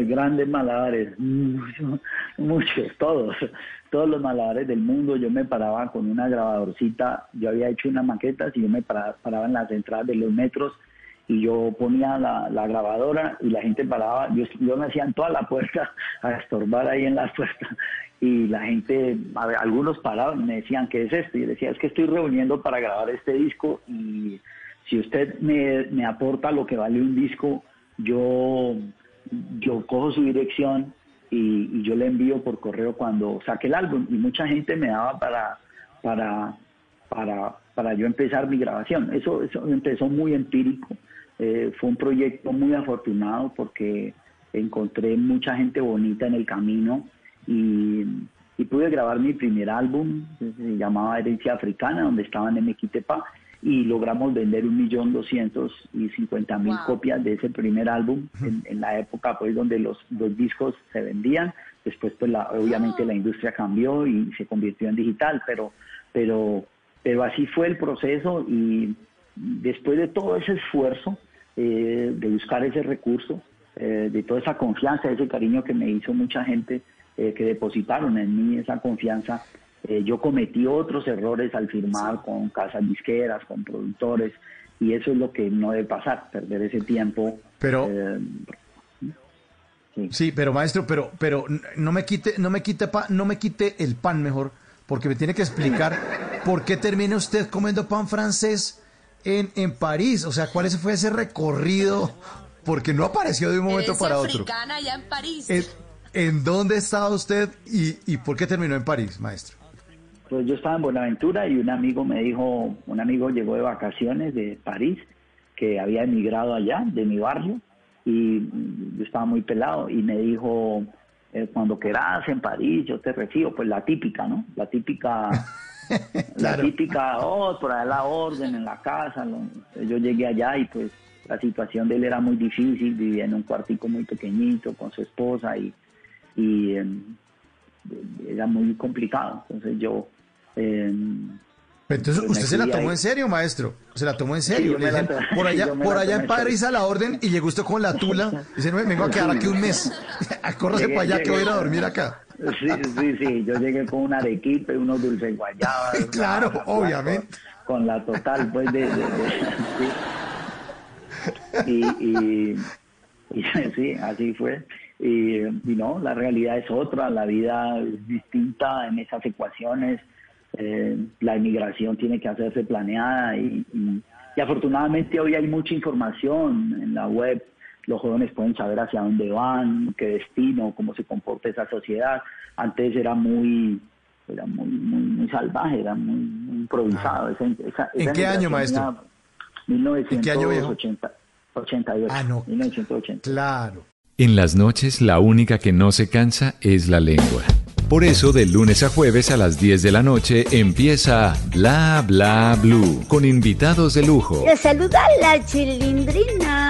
de grandes malabares, muchos, todos, todos los malabares del mundo. Yo me paraba con una grabadorcita, yo había hecho una maqueta, y yo me paraba, en las entradas de los metros y yo ponía la, grabadora y la gente paraba, yo, yo me hacía en toda la puerta a estorbar ahí en la puerta y la gente, algunos paraban me decían, ¿qué es esto? Y yo decía, es que estoy reuniendo para grabar este disco y si usted me, me aporta lo que vale un disco, yo, yo cojo su dirección y, yo le envío por correo cuando saque el álbum. Y mucha gente me daba para, para, para, para yo empezar mi grabación. Eso, eso empezó muy empírico. Eh, fue un proyecto muy afortunado porque encontré mucha gente bonita en el camino y, pude grabar mi primer álbum, se llamaba Herencia Africana, donde estaban en Equitepa y logramos vender un millón doscientos y cincuenta mil copias de ese primer álbum en, la época pues donde los, los discos se vendían. Después pues la, obviamente la industria cambió y se convirtió en digital pero pero pero así fue el proceso y después de todo ese esfuerzo eh, de buscar ese recurso eh, de toda esa confianza ese cariño que me hizo mucha gente eh, que depositaron en mí esa confianza eh, yo cometí otros errores al firmar con casas disqueras, con productores, y eso es lo que no debe pasar, perder ese tiempo. Pero. Eh, sí. pero maestro, pero, pero no me quite, no me quite no me quite el pan mejor, porque me tiene que explicar por qué termina usted comiendo pan francés en, en París. O sea, ¿cuál fue ese recorrido? Porque no apareció de un momento para otro. ya en París. ¿En, dónde estaba usted y, y por qué terminó en París, maestro? Pues yo estaba en Buenaventura y un amigo me dijo, un amigo llegó de vacaciones de París, que había emigrado allá, de mi barrio, y yo estaba muy pelado, y me dijo, eh, cuando quieras en París, yo te recibo, pues la típica, ¿no? La típica, la típica, oh, por allá la orden en la casa, yo llegué allá y pues la situación de él era muy difícil, vivía en un cuartico muy pequeñito con su esposa y, y em, era muy complicado, entonces yo eh, entonces, ¿usted se la tomó en serio, maestro? ¿Se la tomó en serio? por allá, por allá en París a la orden y llegó usted con la tula. Dice, no, me vengo a quedar aquí un mes. Córrase para allá que voy a ir a dormir acá. Sí, sí, sí. Yo llegué con una arequipe, unos dulces guayabas. claro, obviamente. Con, la total, pues, de... y, y, y, sí, así fue. Y, y no, la realidad es otra, la vida es distinta en esas ecuaciones eh, la inmigración tiene que hacerse planeada y, afortunadamente hoy hay mucha información en la web. Los jóvenes pueden saber hacia dónde van, qué destino, cómo se comporta esa sociedad. Antes era muy, era muy, muy, salvaje, era muy, improvisado. Ah. ¿En qué año, maestro? 1988. Ah, no. 1980. Claro. En las noches la única que no se cansa es la lengua. Por eso, de lunes a jueves a las 10 de la noche empieza Bla Bla Blue con invitados de lujo. Le saluda la chilindrina.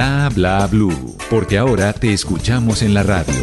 Bla Bla Blue. Porque ahora te escuchamos en la radio.